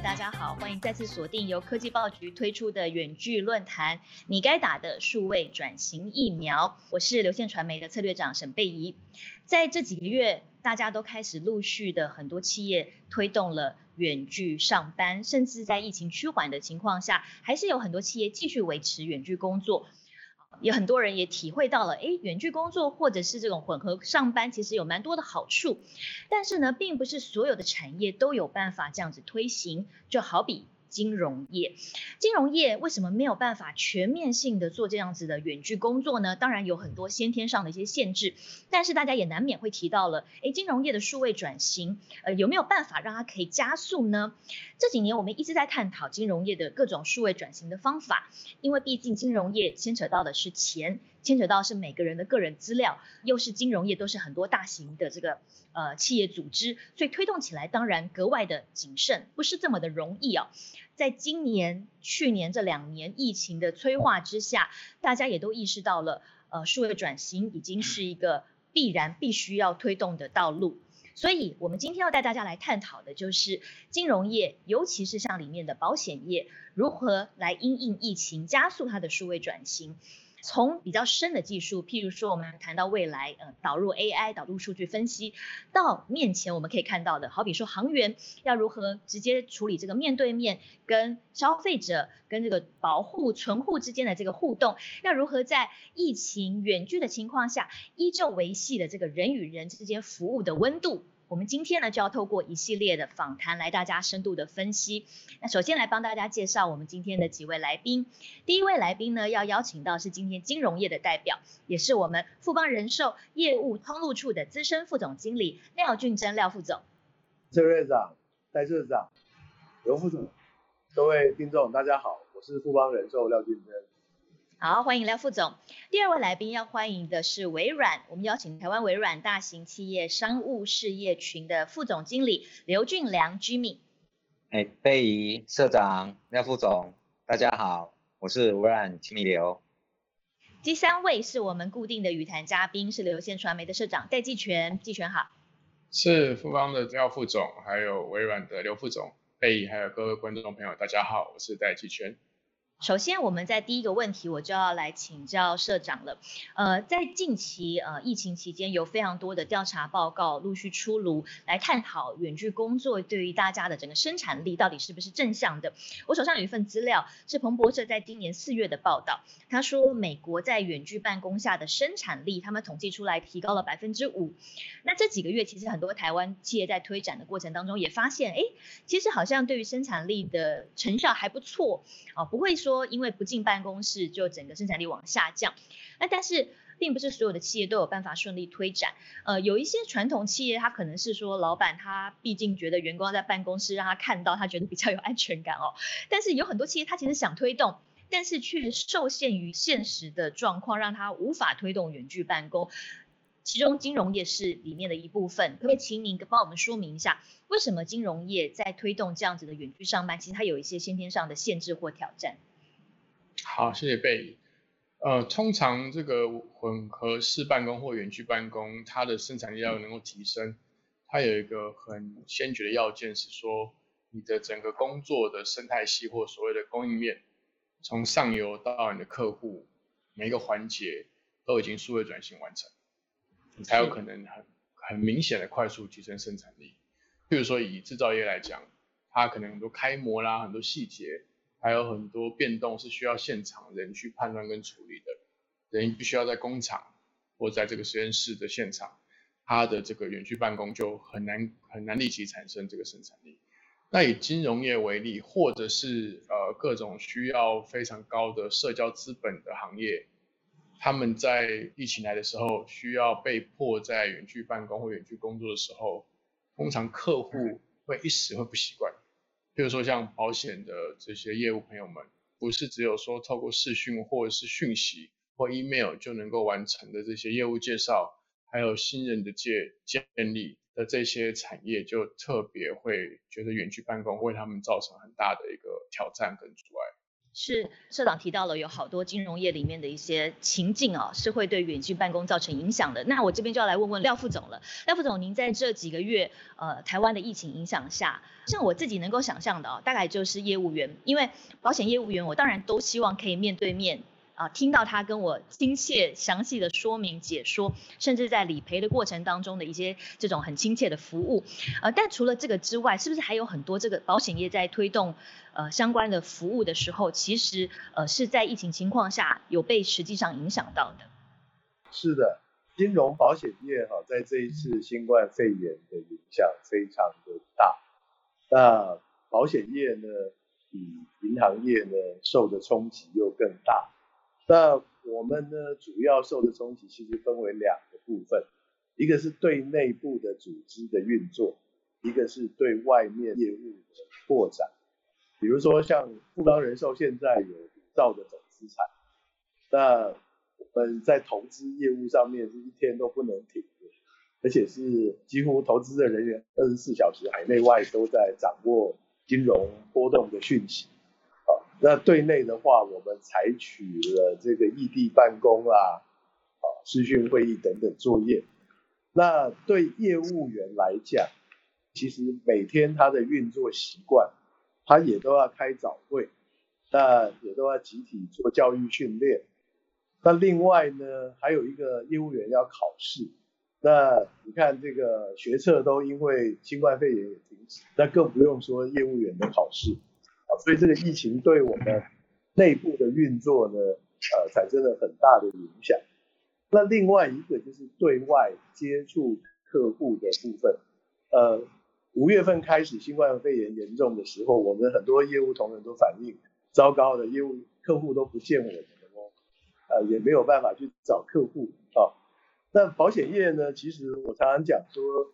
大家好，欢迎再次锁定由科技报局推出的远距论坛，你该打的数位转型疫苗。我是流线传媒的策略长沈贝怡。在这几个月，大家都开始陆续的很多企业推动了远距上班，甚至在疫情趋缓的情况下，还是有很多企业继续维持远距工作。有很多人也体会到了，哎，远距工作或者是这种混合上班，其实有蛮多的好处。但是呢，并不是所有的产业都有办法这样子推行，就好比。金融业，金融业为什么没有办法全面性的做这样子的远距工作呢？当然有很多先天上的一些限制，但是大家也难免会提到了，诶，金融业的数位转型，呃，有没有办法让它可以加速呢？这几年我们一直在探讨金融业的各种数位转型的方法，因为毕竟金融业牵扯到的是钱。牵扯到是每个人的个人资料，又是金融业，都是很多大型的这个呃企业组织，所以推动起来当然格外的谨慎，不是这么的容易哦。在今年、去年这两年疫情的催化之下，大家也都意识到了，呃，数位转型已经是一个必然、必须要推动的道路。所以，我们今天要带大家来探讨的就是金融业，尤其是像里面的保险业，如何来因应疫情加速它的数位转型。从比较深的技术，譬如说我们谈到未来，呃，导入 AI，导入数据分析，到面前我们可以看到的，好比说航员要如何直接处理这个面对面跟消费者跟这个保护存户之间的这个互动，要如何在疫情远距的情况下，依旧维系的这个人与人之间服务的温度。我们今天呢就要透过一系列的访谈来大家深度的分析。那首先来帮大家介绍我们今天的几位来宾。第一位来宾呢要邀请到是今天金融业的代表，也是我们富邦人寿业务通路处的资深副总经理廖俊珍廖副总。谢院长、戴社长、刘副总，各位听众大家好，我是富邦人寿廖俊珍。好，欢迎廖副总。第二位来宾要欢迎的是微软，我们邀请台湾微软大型企业商务事业群的副总经理刘俊良 Jimmy。哎，贝仪社长廖副总，大家好，我是微软 Jimmy 刘。第三位是我们固定的语坛嘉宾，是流线传媒的社长戴季全，季全好。是富邦的廖副总，还有微软的刘副总，贝仪还有各位观众朋友，大家好，我是戴季全。首先，我们在第一个问题，我就要来请教社长了。呃，在近期呃疫情期间，有非常多的调查报告陆续出炉，来探讨远距工作对于大家的整个生产力到底是不是正向的。我手上有一份资料，是彭博社在今年四月的报道，他说美国在远距办公下的生产力，他们统计出来提高了百分之五。那这几个月，其实很多台湾企业在推展的过程当中，也发现，哎，其实好像对于生产力的成效还不错哦，不会说。说因为不进办公室，就整个生产力往下降。那但是并不是所有的企业都有办法顺利推展。呃，有一些传统企业，他可能是说老板他毕竟觉得员工在办公室让他看到，他觉得比较有安全感哦。但是有很多企业他其实想推动，但是却受限于现实的状况，让他无法推动远距办公。其中金融业是里面的一部分，可不可以请您帮我们说明一下，为什么金融业在推动这样子的远距上班，其实它有一些先天上的限制或挑战？好，谢谢贝。呃，通常这个混合式办公或远距办公，它的生产力要能够提升，它有一个很先决的要件是说，你的整个工作的生态系或所谓的供应链，从上游到你的客户，每一个环节都已经数位转型完成，你才有可能很很明显的快速提升生产力。譬如说以制造业来讲，它可能很多开模啦，很多细节。还有很多变动是需要现场人去判断跟处理的，人必须要在工厂或在这个实验室的现场，他的这个远距办公就很难很难立即产生这个生产力。那以金融业为例，或者是呃各种需要非常高的社交资本的行业，他们在疫情来的时候，需要被迫在远距办公或远距工作的时候，通常客户会一时会不习惯。比如说，像保险的这些业务朋友们，不是只有说透过视讯或者是讯息或 email 就能够完成的这些业务介绍，还有新人的建建立的这些产业，就特别会觉得远距办公为他们造成很大的一个挑战跟阻碍。是社长提到了有好多金融业里面的一些情境啊，是会对远距办公造成影响的。那我这边就要来问问廖副总了。廖副总，您在这几个月呃台湾的疫情影响下，像我自己能够想象的啊，大概就是业务员，因为保险业务员，我当然都希望可以面对面。啊，听到他跟我亲切详细的说明解说，甚至在理赔的过程当中的一些这种很亲切的服务，呃，但除了这个之外，是不是还有很多这个保险业在推动呃相关的服务的时候，其实呃是在疫情情况下有被实际上影响到的？是的，金融保险业哈，在这一次新冠肺炎的影响非常的大，那保险业呢，比银行业呢受的冲击又更大。那我们呢，主要受的冲击其实分为两个部分，一个是对内部的组织的运作，一个是对外面业务的扩展。比如说像富邦人寿现在有五兆的总资产，那我们在投资业务上面是一天都不能停的，而且是几乎投资的人员二十四小时海内外都在掌握金融波动的讯息。那对内的话，我们采取了这个异地办公啊，啊，视讯会议等等作业。那对业务员来讲，其实每天他的运作习惯，他也都要开早会，那也都要集体做教育训练。那另外呢，还有一个业务员要考试。那你看这个学测都因为新冠肺炎也停止，那更不用说业务员的考试。所以这个疫情对我们内部的运作呢，呃，产生了很大的影响。那另外一个就是对外接触客户的部分。呃，五月份开始新冠肺炎严重的时候，我们很多业务同仁都反映，糟糕的业务客户都不见我们了哦，呃，也没有办法去找客户啊。那保险业呢，其实我常常讲说，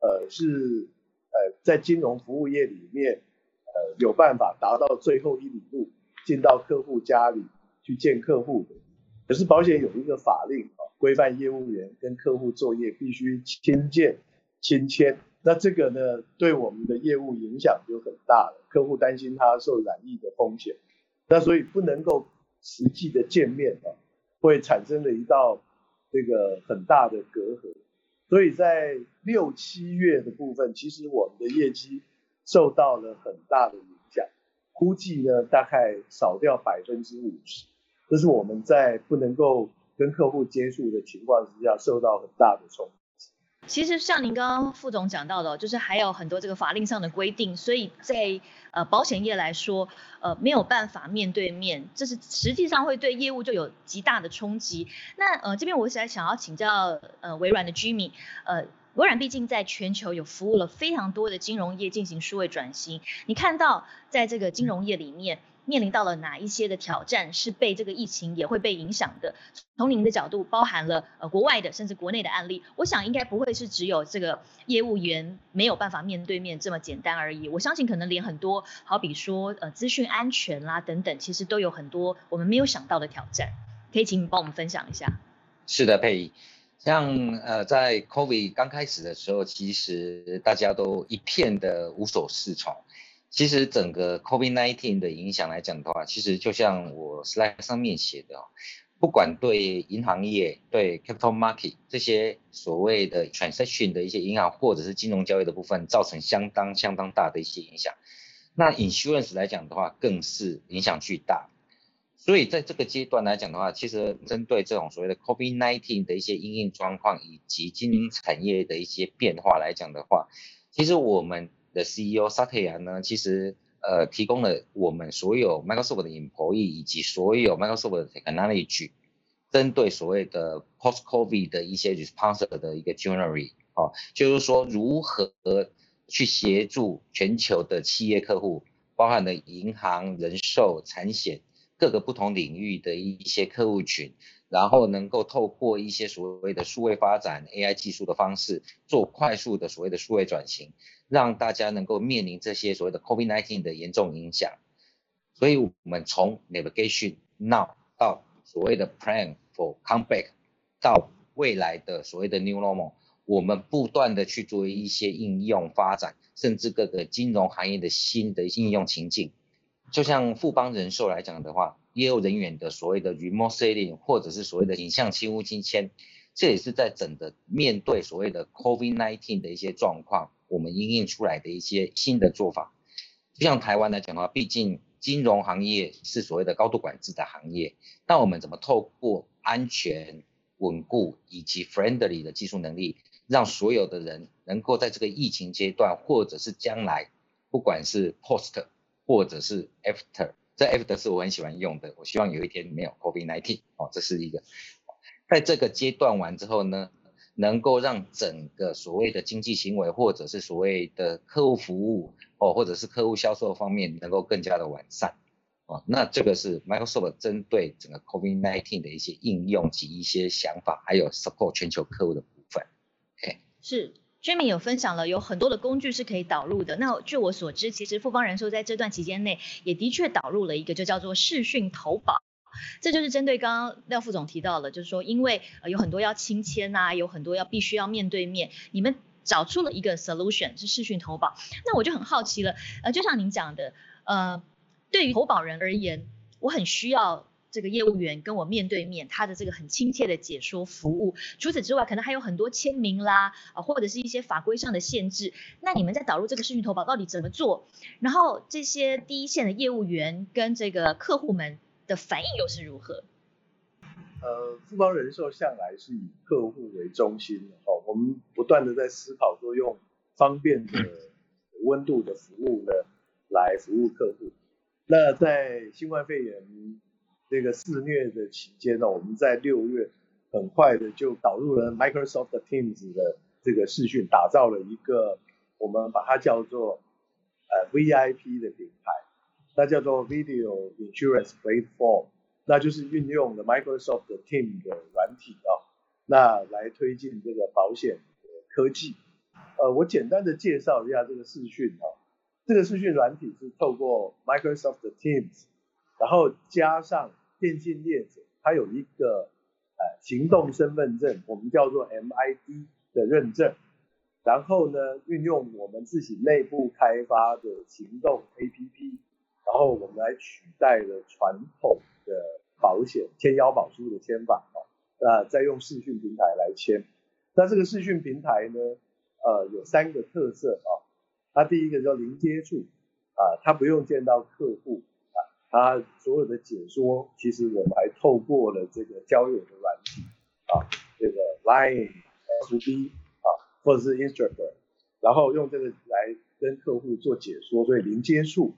呃，是呃在金融服务业里面。呃，有办法达到最后一里路，进到客户家里去见客户的。可是保险有一个法令啊，规范业务员跟客户作业必须亲见亲签。那这个呢，对我们的业务影响就很大了。客户担心他受染疫的风险，那所以不能够实际的见面啊，会产生了一道这个很大的隔阂。所以在六七月的部分，其实我们的业绩。受到了很大的影响，估计呢大概少掉百分之五十，这是我们在不能够跟客户接触的情况之下受到很大的冲击。其实像您刚刚副总讲到的，就是还有很多这个法令上的规定，所以在呃保险业来说，呃没有办法面对面，这是实际上会对业务就有极大的冲击。那呃这边我在想要请教呃微软的 Jimmy，呃。微软毕竟在全球有服务了非常多的金融业进行数位转型，你看到在这个金融业里面面临到了哪一些的挑战是被这个疫情也会被影响的？从您的角度，包含了呃国外的甚至国内的案例，我想应该不会是只有这个业务员没有办法面对面这么简单而已。我相信可能连很多好比说呃资讯安全啦等等，其实都有很多我们没有想到的挑战，可以请你帮我们分享一下。是的，佩仪。像呃，在 COVID 刚开始的时候，其实大家都一片的无所适从。其实整个 COVID-19 的影响来讲的话，其实就像我 slide 上面写的，不管对银行业、对 capital market 这些所谓的 transaction 的一些银行或者是金融交易的部分，造成相当相当大的一些影响。那 insurance 来讲的话，更是影响巨大。所以在这个阶段来讲的话，其实针对这种所谓的 COVID-19 的一些应用状况以及经营产业的一些变化来讲的话，其实我们的 CEO Satya 呢，其实呃提供了我们所有 Microsoft 的 employee 以及所有 Microsoft 的 technology，针对所谓的 post-COVID 的一些 response 的一个 journey 哦，就是说如何去协助全球的企业客户，包含了银行、人寿、产险。各个不同领域的一些客户群，然后能够透过一些所谓的数位发展 AI 技术的方式，做快速的所谓的数位转型，让大家能够面临这些所谓的 COVID-19 的严重影响。所以，我们从 navigation now 到所谓的 plan for comeback，到未来的所谓的 new normal，我们不断的去做一些应用发展，甚至各个金融行业的新的应用情境。就像富邦人寿来讲的话，业务人员的所谓的 remote selling 或者是所谓的影像亲屋亲签，这也是在整个面对所谓的 COVID-19 的一些状况，我们应用出来的一些新的做法。就像台湾来讲的话，毕竟金融行业是所谓的高度管制的行业，那我们怎么透过安全、稳固以及 friendly 的技术能力，让所有的人能够在这个疫情阶段，或者是将来，不管是 post 或者是 after，这 after 是我很喜欢用的，我希望有一天没有 COVID-19 哦，这是一个，在这个阶段完之后呢，能够让整个所谓的经济行为，或者是所谓的客户服务哦，或者是客户销售方面能够更加的完善哦，那这个是 Microsoft 针对整个 COVID-19 的一些应用及一些想法，还有 support 全球客户的部分。OK，是。Jimmy 有分享了有很多的工具是可以导入的。那据我所知，其实富邦人寿在这段期间内也的确导入了一个就叫做视讯投保，这就是针对刚刚廖副总提到了，就是说因为呃有很多要亲签啊，有很多要必须要面对面，你们找出了一个 solution 是视讯投保。那我就很好奇了，呃，就像您讲的，呃，对于投保人而言，我很需要。这个业务员跟我面对面，他的这个很亲切的解说服务。除此之外，可能还有很多签名啦，啊，或者是一些法规上的限制。那你们在导入这个视讯投保到底怎么做？然后这些第一线的业务员跟这个客户们的反应又是如何？呃，富邦人寿向来是以客户为中心的哦，我们不断的在思考说用方便的温度的服务呢来服务客户。那在新冠肺炎。这个肆虐的期间呢，我们在六月很快的就导入了 Microsoft Teams 的这个视讯，打造了一个我们把它叫做呃 VIP 的平台，那叫做 Video Insurance Platform，那就是运用了 Microsoft Teams 的软体啊，那来推进这个保险科技。呃，我简单的介绍一下这个视讯啊，这个视讯软体是透过 Microsoft Teams，然后加上电信业者，它有一个呃行动身份证，我们叫做 MID 的认证，然后呢，运用我们自己内部开发的行动 APP，然后我们来取代了传统的保险签腰保书的签法啊，那再用视讯平台来签。那这个视讯平台呢，呃，有三个特色啊，它第一个叫零接触啊，它不用见到客户。它所有的解说，其实我们还透过了这个交友的软体啊，这个 Line、FB 啊，或者是 Instagram，然后用这个来跟客户做解说，所以零接触，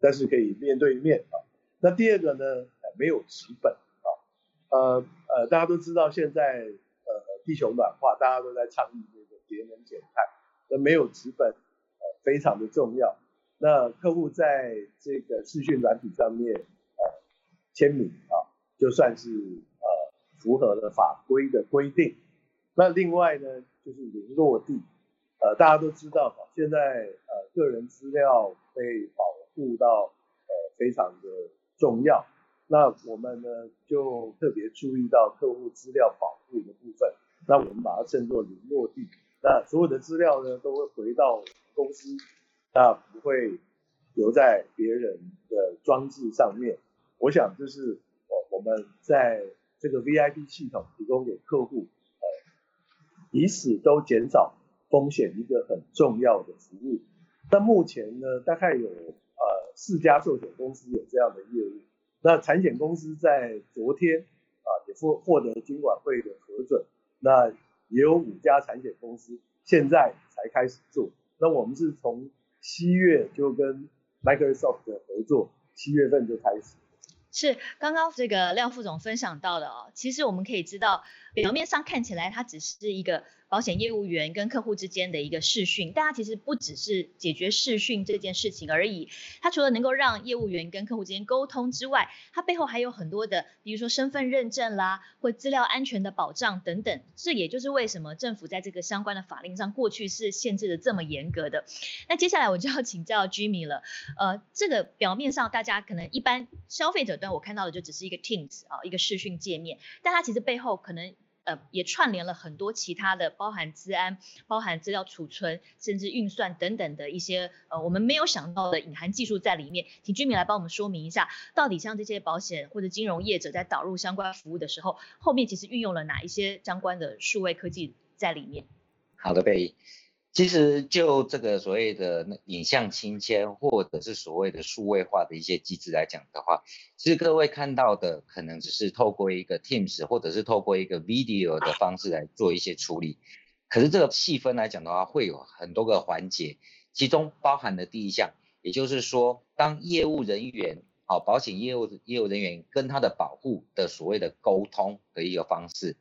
但是可以面对面啊。那第二个呢，没有纸本啊，呃呃，大家都知道现在呃地球暖化，大家都在倡议这个节能减碳，那没有纸本呃非常的重要。那客户在这个视讯软体上面呃签名啊，就算是呃符合了法规的规定。那另外呢，就是零落地，呃大家都知道哈，现在呃个人资料被保护到呃非常的重要。那我们呢就特别注意到客户资料保护的部分，那我们把它称作零落地。那所有的资料呢都会回到公司。那不会留在别人的装置上面。我想这是我我们在这个 VIP 系统提供给客户，呃，彼此都减少风险一个很重要的服务。那目前呢，大概有呃四家寿险公司有这样的业务。那产险公司在昨天啊也获获得金管会的核准。那也有五家产险公司现在才开始做。那我们是从七月就跟 Microsoft 的合作，七月份就开始。是刚刚这个廖副总分享到的哦，其实我们可以知道，表面上看起来它只是一个。保险业务员跟客户之间的一个视讯，大家其实不只是解决视讯这件事情而已。它除了能够让业务员跟客户之间沟通之外，它背后还有很多的，比如说身份认证啦，或资料安全的保障等等。这也就是为什么政府在这个相关的法令上过去是限制的这么严格的。那接下来我就要请教 Jimmy 了。呃，这个表面上大家可能一般消费者端我看到的就只是一个 Teams 啊，一个视讯界面，但它其实背后可能。呃也串联了很多其他的，包含资安、包含资料储存，甚至运算等等的一些呃我们没有想到的隐含技术在里面。请居民来帮我们说明一下，到底像这些保险或者金融业者在导入相关服务的时候，后面其实运用了哪一些相关的数位科技在里面？好的，贝。其实就这个所谓的影像清签，或者是所谓的数位化的一些机制来讲的话，其实各位看到的可能只是透过一个 Teams 或者是透过一个 video 的方式来做一些处理。可是这个细分来讲的话，会有很多个环节，其中包含的第一项，也就是说，当业务人员，好，保险业务业务人员跟他的保护的所谓的沟通的一个方式。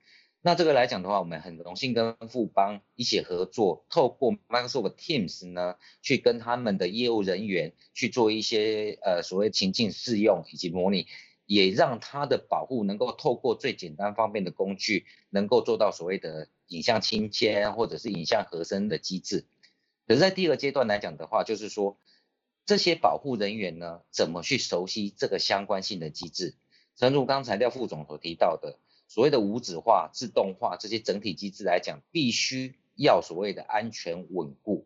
那这个来讲的话，我们很荣幸跟富邦一起合作，透过 Microsoft Teams 呢，去跟他们的业务人员去做一些呃所谓情境试用以及模拟，也让他的保护能够透过最简单方便的工具，能够做到所谓的影像清迁或者是影像合身的机制。可是，在第二个阶段来讲的话，就是说这些保护人员呢，怎么去熟悉这个相关性的机制？正如刚才廖副总所提到的。所谓的无纸化、自动化这些整体机制来讲，必须要所谓的安全稳固。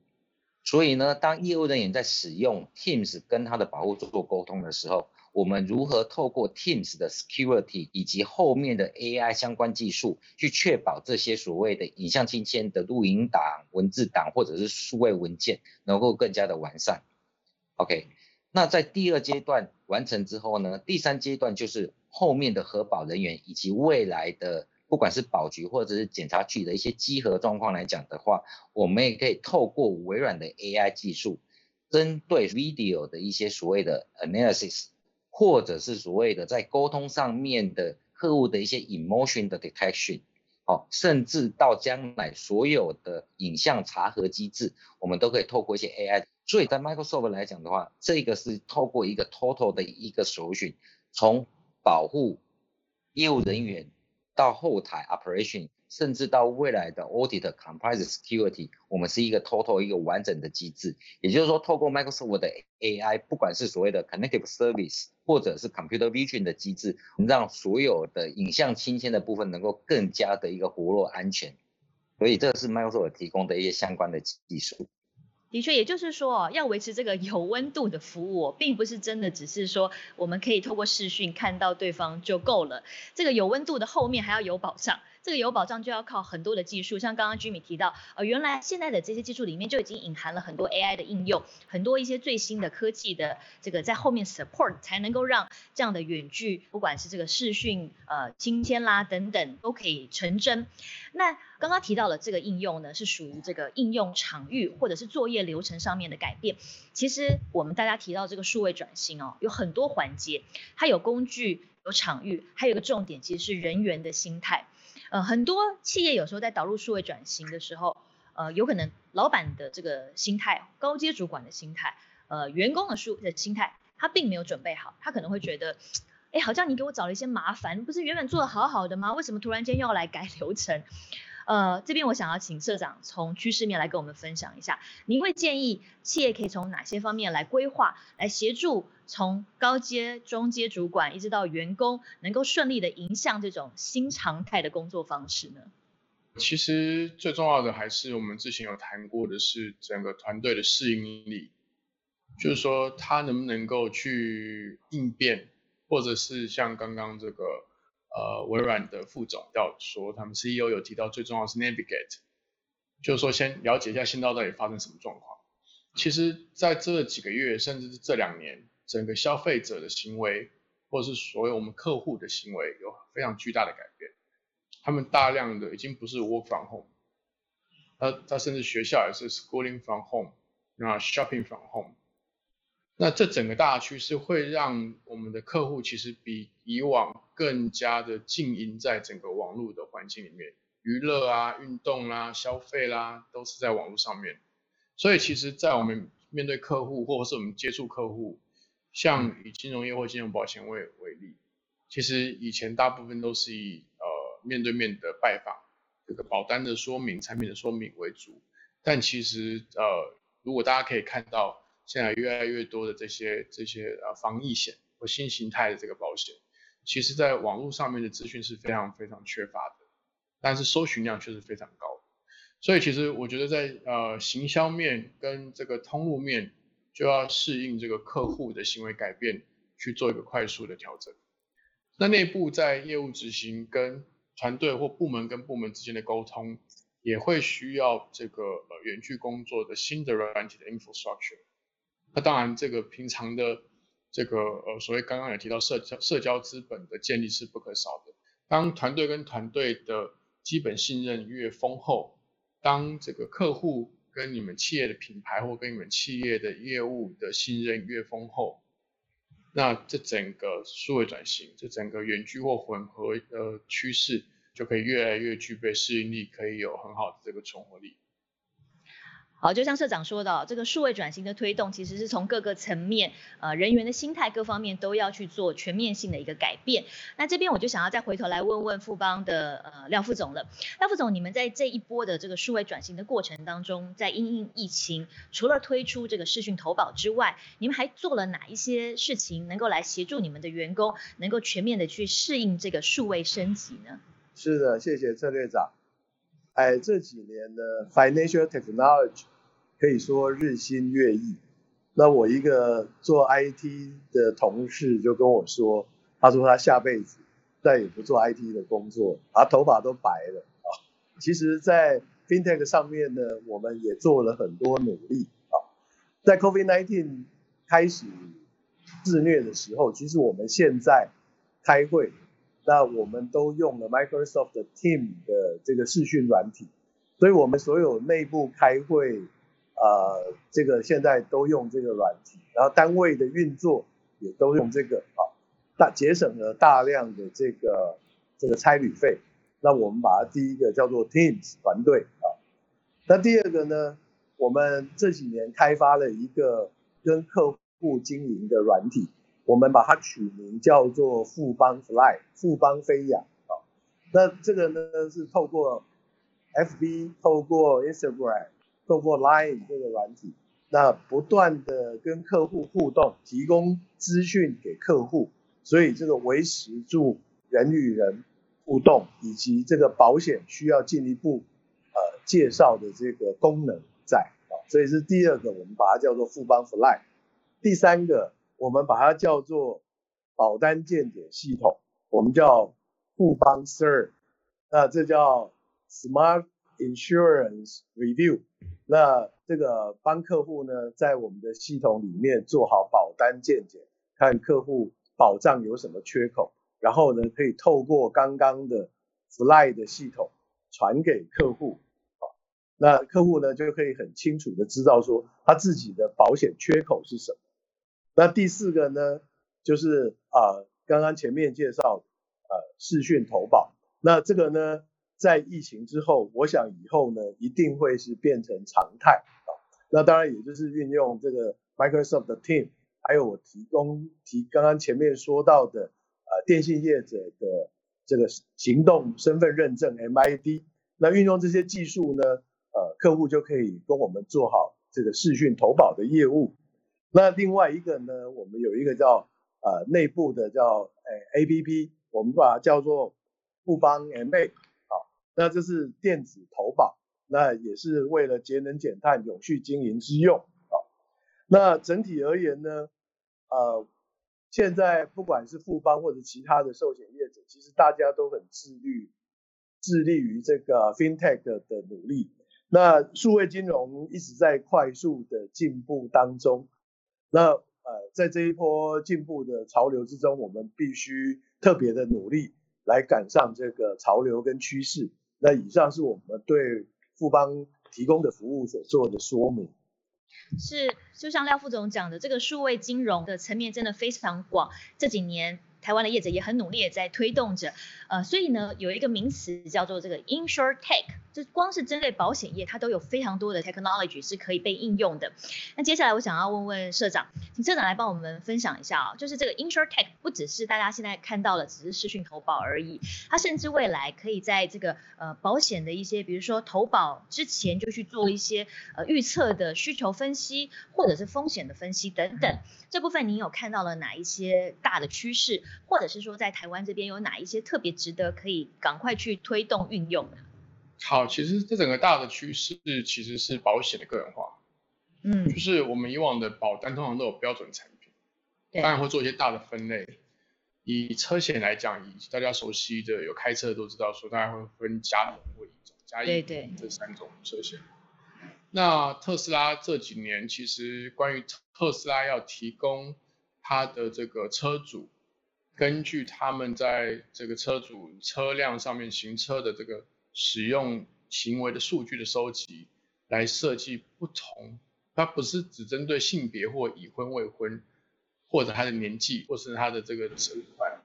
所以呢，当业务人员在使用 Teams 跟他的保护做沟通的时候，我们如何透过 Teams 的 security 以及后面的 AI 相关技术，去确保这些所谓的影像清签的录音档、文字档或者是数位文件能够更加的完善？OK，那在第二阶段完成之后呢，第三阶段就是。后面的核保人员以及未来的不管是保局或者是检察局的一些稽核状况来讲的话，我们也可以透过微软的 AI 技术，针对 video 的一些所谓的 analysis，或者是所谓的在沟通上面的客户的一些 emotion 的 detection，哦，甚至到将来所有的影像查核机制，我们都可以透过一些 AI。所以在 Microsoft 来讲的话，这个是透过一个 total 的一个首选，从保护业务人员到后台 operation，甚至到未来的 audit compliance security，我们是一个 total 一个完整的机制。也就是说，透过 Microsoft 的 AI，不管是所谓的 connective service 或者是 computer vision 的机制，让所有的影像清迁的部分能够更加的一个活络安全。所以这是 Microsoft 提供的一些相关的技术。的确，也就是说，要维持这个有温度的服务，并不是真的只是说我们可以透过视讯看到对方就够了。这个有温度的后面还要有保障。这个有保障就要靠很多的技术，像刚刚 Jimmy 提到，呃，原来现在的这些技术里面就已经隐含了很多 AI 的应用，很多一些最新的科技的这个在后面 support 才能够让这样的远距，不管是这个视讯、呃，今天啦等等，都可以成真。那刚刚提到了这个应用呢，是属于这个应用场域或者是作业流程上面的改变。其实我们大家提到这个数位转型哦，有很多环节，它有工具、有场域，还有一个重点其实是人员的心态。呃，很多企业有时候在导入数位转型的时候，呃，有可能老板的这个心态、高阶主管的心态、呃，员工的数的心态，他并没有准备好，他可能会觉得，哎，好像你给我找了一些麻烦，不是原本做的好好的吗？为什么突然间要来改 流程？呃，这边我想要请社长从趋势面来跟我们分享一下，您会建议企业可以从哪些方面来规划，来协助从高阶、中阶主管一直到员工，能够顺利的迎向这种新常态的工作方式呢？其实最重要的还是我们之前有谈过的是整个团队的适应力，就是说他能不能够去应变，或者是像刚刚这个。呃，微软的副总要说，他们 CEO 有提到，最重要是 navigate，就是说先了解一下现到到底发生什么状况。其实，在这几个月，甚至是这两年，整个消费者的行为，或者是所有我们客户的行为，有非常巨大的改变。他们大量的已经不是 work from home，他他甚至学校也是 schooling from home，那 shopping from home。那这整个大趋势会让我们的客户其实比以往更加的经营在整个网络的环境里面，娱乐啊、运动啦、消费啦，都是在网络上面。所以其实，在我们面对客户或者是我们接触客户，像以金融业或金融保险为为例，其实以前大部分都是以呃面对面的拜访，这个保单的说明、产品的说明为主。但其实呃，如果大家可以看到。现在越来越多的这些这些呃防疫险或新形态的这个保险，其实在网络上面的资讯是非常非常缺乏的。但是搜寻量却是非常高的。所以其实我觉得在呃行销面跟这个通路面就要适应这个客户的行为改变，去做一个快速的调整。那内部在业务执行跟团队或部门跟部门之间的沟通，也会需要这个呃远距工作的新的软体的 infrastructure。那当然这个平常的这个呃所谓刚刚有提到社交社交资本的建立是不可少的。当团队跟团队的基本信任越丰厚，当这个客户跟你们企业的品牌或跟你们企业的业务的信任越丰厚，那这整个数位转型，这整个远距或混合的趋势就可以越来越具备适应力，可以有很好的这个存活力。好，就像社长说的，这个数位转型的推动，其实是从各个层面，呃，人员的心态各方面都要去做全面性的一个改变。那这边我就想要再回头来问问富邦的呃廖副总了。廖副总，你们在这一波的这个数位转型的过程当中，在因应疫情，除了推出这个视讯投保之外，你们还做了哪一些事情，能够来协助你们的员工，能够全面的去适应这个数位升级呢？是的，谢谢策略长。哎，这几年的 financial technology 可以说日新月异。那我一个做 IT 的同事就跟我说，他说他下辈子再也不做 IT 的工作，啊，头发都白了啊。其实，在 FinTech 上面呢，我们也做了很多努力啊。在 COVID-19 开始肆虐的时候，其实我们现在开会。那我们都用了 Microsoft 的 Team 的这个视讯软体，所以我们所有内部开会，呃，这个现在都用这个软体，然后单位的运作也都用这个啊，大节省了大量的这个这个差旅费。那我们把它第一个叫做 Teams 团队啊，那第二个呢，我们这几年开发了一个跟客户经营的软体。我们把它取名叫做富邦 Fly，富邦飞扬啊。那这个呢是透过 FB、透过 Instagram、透过 Line 这个软体，那不断的跟客户互动，提供资讯给客户，所以这个维持住人与人互动，以及这个保险需要进一步呃介绍的这个功能在啊。所以是第二个，我们把它叫做富邦 Fly。第三个。我们把它叫做保单鉴点系统，我们叫富邦 Sir，那这叫 Smart Insurance Review，那这个帮客户呢在我们的系统里面做好保单鉴检，看客户保障有什么缺口，然后呢可以透过刚刚的 Fly 的系统传给客户，啊，那客户呢就可以很清楚的知道说他自己的保险缺口是什么。那第四个呢，就是啊，刚刚前面介绍呃视讯投保，那这个呢，在疫情之后，我想以后呢，一定会是变成常态啊。那当然也就是运用这个 Microsoft 的 Team，还有我提供提刚刚前面说到的呃电信业者的这个行动身份认证 MID，那运用这些技术呢，呃客户就可以跟我们做好这个视讯投保的业务。那另外一个呢，我们有一个叫呃内部的叫诶 A P P，我们把它叫做富邦 M A，那这是电子投保，那也是为了节能减碳、永续经营之用，啊，那整体而言呢，呃，现在不管是富邦或者其他的寿险业者，其实大家都很致力致力于这个 FinTech 的努力，那数位金融一直在快速的进步当中。那呃，在这一波进步的潮流之中，我们必须特别的努力来赶上这个潮流跟趋势。那以上是我们对富邦提供的服务所做的说明。是，就像廖副总讲的，这个数位金融的层面真的非常广。这几年台湾的业者也很努力在推动着。呃，所以呢，有一个名词叫做这个 insure tech。就光是针对保险业，它都有非常多的 technology 是可以被应用的。那接下来我想要问问社长，请社长来帮我们分享一下啊，就是这个 insure tech 不只是大家现在看到了只是视讯投保而已，它甚至未来可以在这个呃保险的一些，比如说投保之前就去做一些呃预测的需求分析，或者是风险的分析等等。这部分您有看到了哪一些大的趋势，或者是说在台湾这边有哪一些特别值得可以赶快去推动运用的？好，其实这整个大的趋势其实是保险的个人化，嗯，就是我们以往的保单通常都有标准产品，当然会做一些大的分类。以车险来讲，以大家熟悉的有开车的都知道，说大家会分加或乙种、加乙这三种车险。那特斯拉这几年其实关于特斯拉要提供它的这个车主，根据他们在这个车主车辆上面行车的这个。使用行为的数据的收集来设计不同，它不是只针对性别或已婚未婚，或者他的年纪，或是他的这个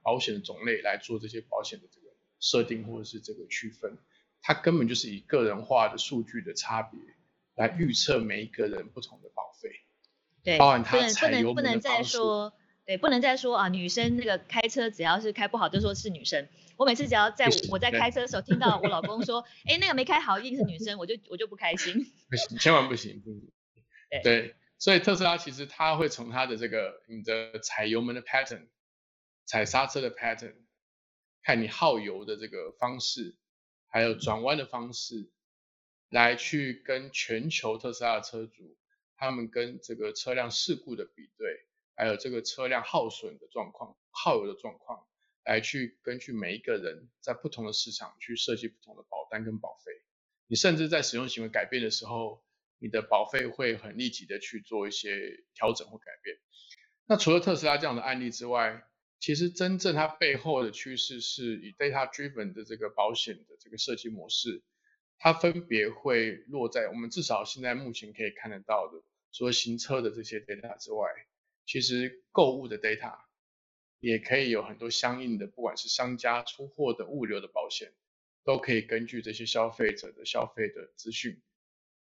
保险的种类来做这些保险的这个设定或者是这个区分，它根本就是以个人化的数据的差别来预测每一个人不同的保费，对，包含他不能不能再说，对，不能再说啊，女生那个开车只要是开不好就说是女生。我每次只要在我在开车的时候听到我老公说，哎，那个没开好，一定是女生，我就我就不开心。不行，千万不行，不行。对，所以特斯拉其实它会从它的这个你的踩油门的 pattern，踩刹车的 pattern，看你耗油的这个方式，还有转弯的方式，来去跟全球特斯拉的车主，他们跟这个车辆事故的比对，还有这个车辆耗损的状况、耗油的状况。来去根据每一个人在不同的市场去设计不同的保单跟保费，你甚至在使用行为改变的时候，你的保费会很立即的去做一些调整或改变。那除了特斯拉这样的案例之外，其实真正它背后的趋势是以 data driven 的这个保险的这个设计模式，它分别会落在我们至少现在目前可以看得到的，除了行车的这些 data 之外，其实购物的 data。也可以有很多相应的，不管是商家出货的物流的保险，都可以根据这些消费者的消费的资讯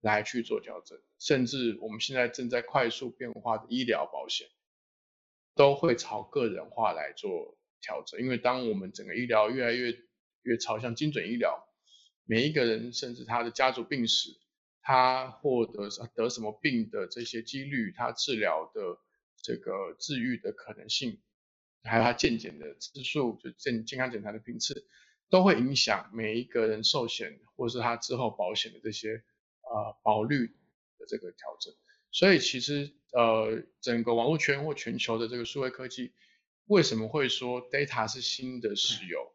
来去做调整。甚至我们现在正在快速变化的医疗保险，都会朝个人化来做调整。因为当我们整个医疗越来越越朝向精准医疗，每一个人甚至他的家族病史，他获得得什么病的这些几率，他治疗的这个治愈的可能性。还有它健检的次数，就健健康检查的频次，都会影响每一个人寿险或是他之后保险的这些呃保率的这个调整。所以其实呃整个网络圈或全球的这个数位科技，为什么会说 data 是新的石油？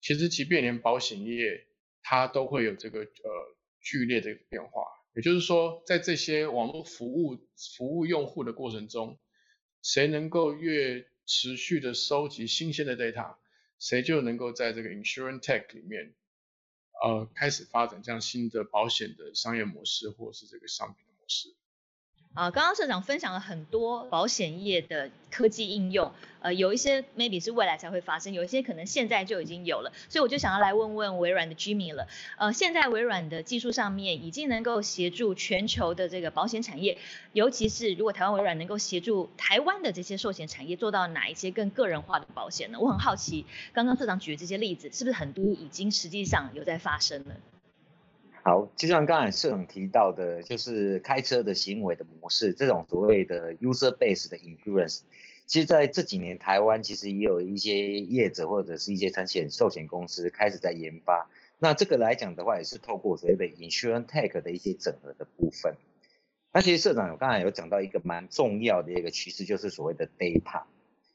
其实即便连保险业它都会有这个呃剧烈的变化。也就是说，在这些网络服务服务用户的过程中，谁能够越持续的收集新鲜的 data，谁就能够在这个 insurance tech 里面，呃，开始发展这样新的保险的商业模式，或是这个商品的模式。啊，刚刚社长分享了很多保险业的科技应用，呃，有一些 maybe 是未来才会发生，有一些可能现在就已经有了，所以我就想要来问问微软的 Jimmy 了。呃，现在微软的技术上面已经能够协助全球的这个保险产业，尤其是如果台湾微软能够协助台湾的这些寿险产业做到哪一些更个人化的保险呢？我很好奇，刚刚社长举的这些例子，是不是很多已经实际上有在发生了？好，就像刚才社长提到的，就是开车的行为的模式，这种所谓的 user base 的 insurance，其实在这几年台湾其实也有一些业者或者是一些产险寿险公司开始在研发。那这个来讲的话，也是透过所谓的 insurance tech 的一些整合的部分。那其实社长刚才有讲到一个蛮重要的一个趋势，就是所谓的 data。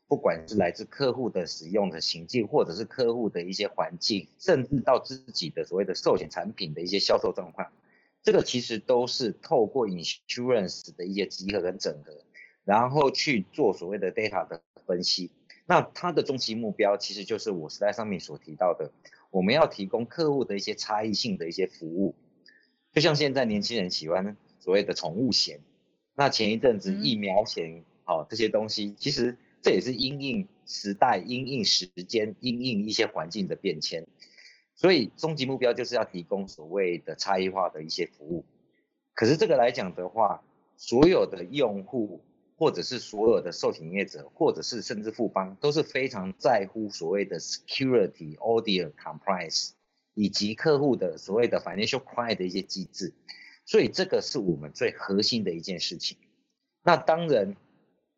不管是来自客户的使用的情境，或者是客户的一些环境，甚至到自己的所谓的寿险产品的一些销售状况，这个其实都是透过 insurance 的一些集合跟整合，然后去做所谓的 data 的分析。那它的终极目标其实就是我是在上面所提到的，我们要提供客户的一些差异性的一些服务，就像现在年轻人喜欢所谓的宠物险，那前一阵子疫苗险，好这些东西其实。这也是因应时代、因应时间、因应一些环境的变迁。所以终极目标就是要提供所谓的差异化的一些服务。可是这个来讲的话，所有的用户或者是所有的寿险业者，或者是甚至富邦，都是非常在乎所谓的 security、audio,、compliance，以及客户的所谓的 financial crime 的一些机制。所以这个是我们最核心的一件事情。那当然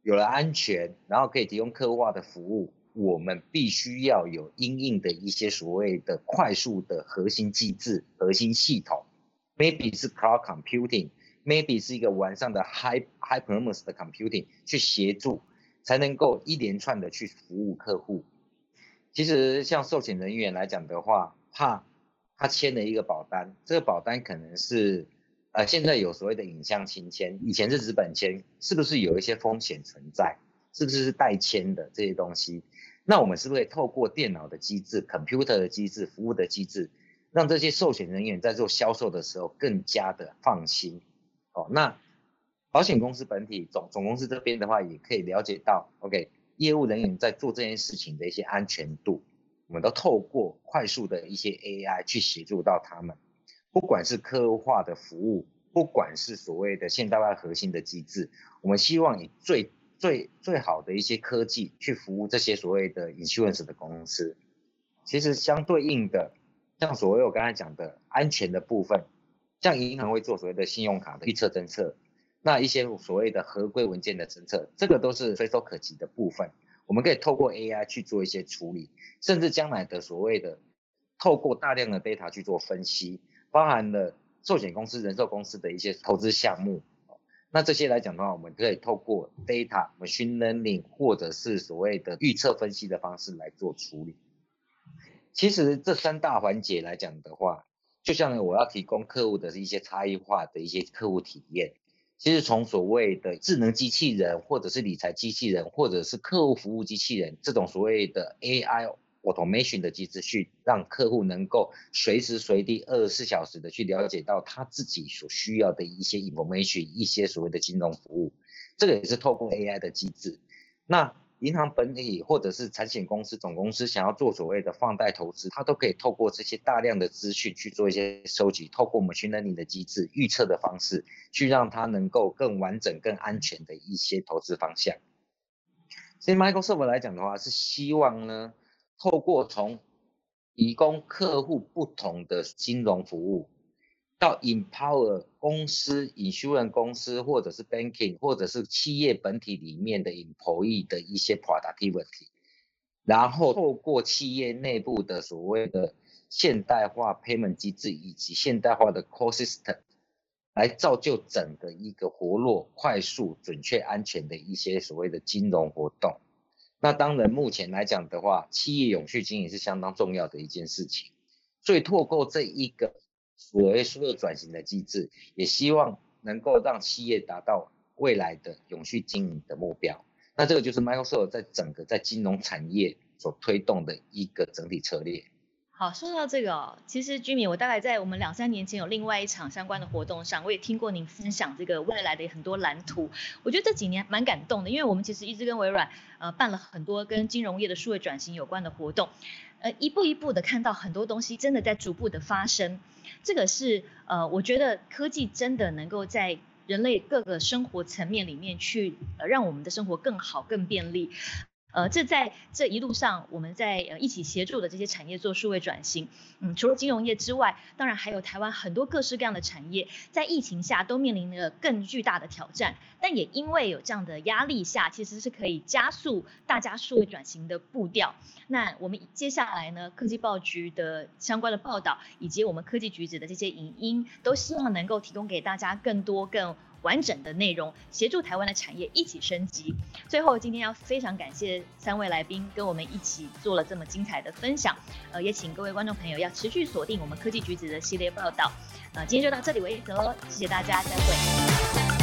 有了安全，然后可以提供客户化的服务。我们必须要有应应的一些所谓的快速的核心机制、核心系统，maybe 是 cloud computing，maybe 是一个完善的 high high performance 的 computing 去协助，才能够一连串的去服务客户。其实像寿险人员来讲的话，怕他签了一个保单，这个保单可能是呃现在有所谓的影像亲签，以前是纸本签，是不是有一些风险存在？是不是是代签的这些东西？那我们是不是可以透过电脑的机制、computer 的机制、服务的机制，让这些寿险人员在做销售的时候更加的放心？哦，那保险公司本体总总公司这边的话，也可以了解到，OK，业务人员在做这件事情的一些安全度，我们都透过快速的一些 AI 去协助到他们，不管是客化的服务，不管是所谓的现代化核心的机制，我们希望以最最最好的一些科技去服务这些所谓的 insurance 的公司，其实相对应的，像所谓我刚才讲的安全的部分，像银行会做所谓的信用卡的预测侦测，那一些所谓的合规文件的侦测，这个都是随手可及的部分，我们可以透过 AI 去做一些处理，甚至将来的所谓的透过大量的 data 去做分析，包含了寿险公司、人寿公司的一些投资项目。那这些来讲的话，我们可以透过 data machine learning 或者是所谓的预测分析的方式来做处理。其实这三大环节来讲的话，就像我要提供客户的一些差异化的一些客户体验。其实从所谓的智能机器人，或者是理财机器人，或者是客户服务机器人这种所谓的 AI。Automation 的机制去让客户能够随时随地二十四小时的去了解到他自己所需要的一些 information，一些所谓的金融服务，这个也是透过 AI 的机制。那银行本体或者是产险公司总公司想要做所谓的放贷投资，它都可以透过这些大量的资讯去做一些收集，透过 machine learning 的机制预测的方式，去让它能够更完整、更安全的一些投资方向。所以 Microsoft 来讲的话，是希望呢。透过从提供客户不同的金融服务，到 empower 公司、insurance 公司或者是 banking 或者是企业本体里面的 employee 的一些 productivity，然后透过企业内部的所谓的现代化 payment 机制以及现代化的 core system，来造就整个一个活络、快速、准确、安全的一些所谓的金融活动。那当然，目前来讲的话，企业永续经营是相当重要的一件事情。所以，透过这一个所谓数字转型的机制，也希望能够让企业达到未来的永续经营的目标。那这个就是 Microsoft 在整个在金融产业所推动的一个整体策略。好，说到这个哦，其实居民，我大概在我们两三年前有另外一场相关的活动上，我也听过您分享这个未来的很多蓝图。我觉得这几年蛮感动的，因为我们其实一直跟微软呃办了很多跟金融业的数位转型有关的活动，呃一步一步的看到很多东西真的在逐步的发生。这个是呃我觉得科技真的能够在人类各个生活层面里面去呃让我们的生活更好更便利。呃，这在这一路上，我们在呃一起协助的这些产业做数位转型，嗯，除了金融业之外，当然还有台湾很多各式各样的产业，在疫情下都面临着更巨大的挑战，但也因为有这样的压力下，其实是可以加速大家数位转型的步调。那我们接下来呢，科技报局的相关的报道，以及我们科技局子的这些影音，都希望能够提供给大家更多更。完整的内容，协助台湾的产业一起升级。最后，今天要非常感谢三位来宾跟我们一起做了这么精彩的分享。呃，也请各位观众朋友要持续锁定我们科技橘子的系列报道。呃，今天就到这里为止喽，谢谢大家，再会。